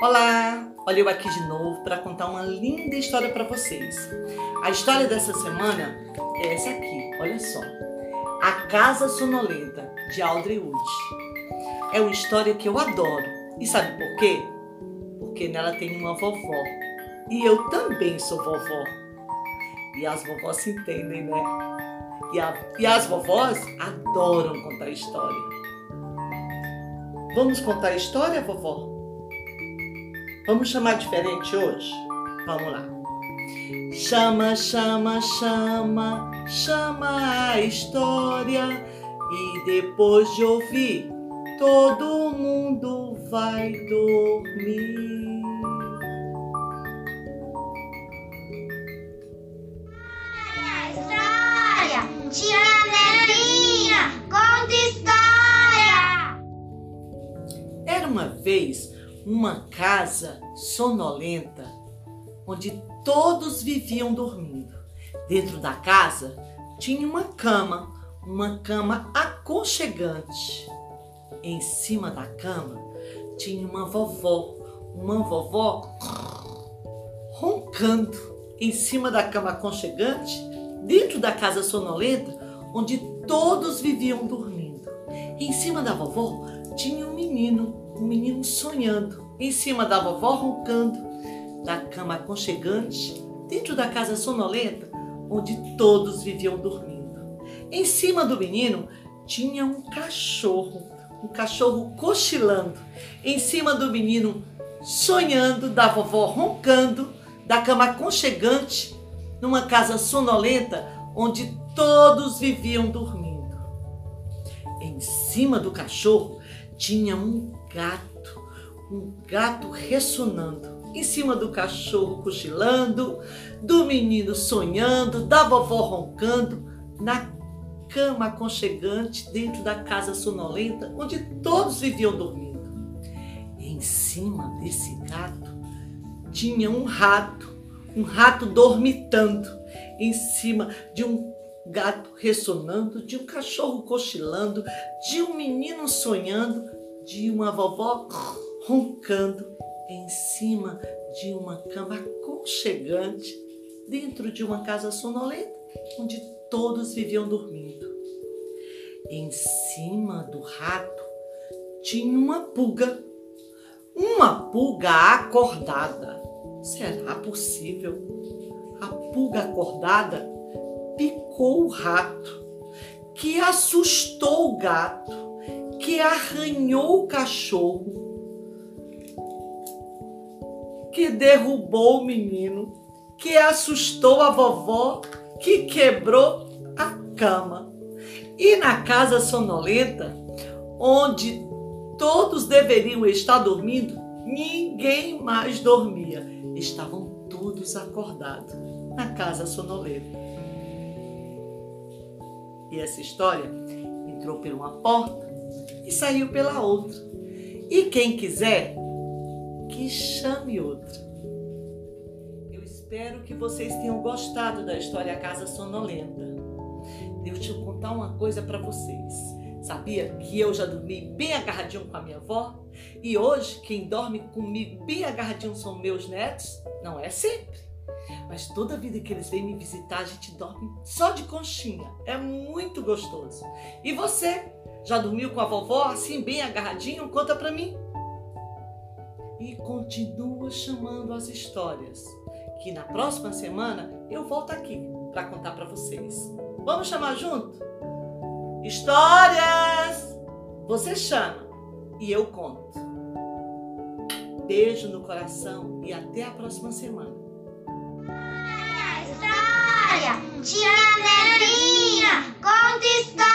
Olá! Olha eu aqui de novo para contar uma linda história para vocês. A história dessa semana é essa aqui, olha só. A Casa Sonolenta, de Audrey Wood. É uma história que eu adoro. E sabe por quê? Porque nela tem uma vovó. E eu também sou vovó. E as vovós se entendem, né? E, a, e as vovós adoram contar história. Vamos contar a história, vovó? Vamos chamar diferente hoje? Vamos lá. Chama, chama, chama, chama a história e depois de ouvir, todo mundo vai dormir. História! Tia Nevinha, conta história! Era uma vez uma casa sonolenta onde todos viviam dormindo. Dentro da casa tinha uma cama, uma cama aconchegante. Em cima da cama tinha uma vovó, uma vovó roncando em cima da cama aconchegante, dentro da casa sonolenta, onde todos viviam dormindo. Em cima da vovó tinha um menino, um menino sonhando, em cima da vovó roncando, da cama aconchegante, dentro da casa sonolenta, onde todos viviam dormindo. Em cima do menino tinha um cachorro, um cachorro cochilando. Em cima do menino, sonhando, da vovó roncando, da cama aconchegante, numa casa sonolenta, onde todos viviam dormindo. Em cima do cachorro tinha um gato, um gato ressonando. Em cima do cachorro cochilando, do menino sonhando, da vovó roncando, na cama aconchegante dentro da casa sonolenta onde todos viviam dormindo. Em cima desse gato tinha um rato, um rato dormitando, em cima de um gato ressonando, de um cachorro cochilando, de um menino sonhando, de uma vovó roncando em cima de uma cama aconchegante, dentro de uma casa sonolenta, onde todos viviam dormindo. Em cima do rato tinha uma pulga, uma pulga acordada. Será possível? A pulga acordada picou o rato, que assustou o gato, que arranhou o cachorro, que derrubou o menino, que assustou a vovó, que quebrou a cama. E na casa sonolenta, onde todos deveriam estar dormindo, ninguém mais dormia. Estavam todos acordados na casa sonolenta. E essa história entrou por uma porta e saiu pela outra. E quem quiser, que chame outra. Eu espero que vocês tenham gostado da história Casa Sonolenta. Deixa eu contar uma coisa para vocês. Sabia que eu já dormi bem agarradinho com a minha avó? E hoje quem dorme comigo bem agarradinho são meus netos? Não é sempre. Mas toda vida que eles vêm me visitar, a gente dorme só de conchinha. É muito gostoso. E você? Já dormiu com a vovó assim, bem agarradinho? Conta pra mim. E continua chamando as histórias, que na próxima semana eu volto aqui para contar para vocês. Vamos chamar junto? Histórias! Você chama e eu conto. Beijo no coração e até a próxima semana. Tia Nevinha, conta história!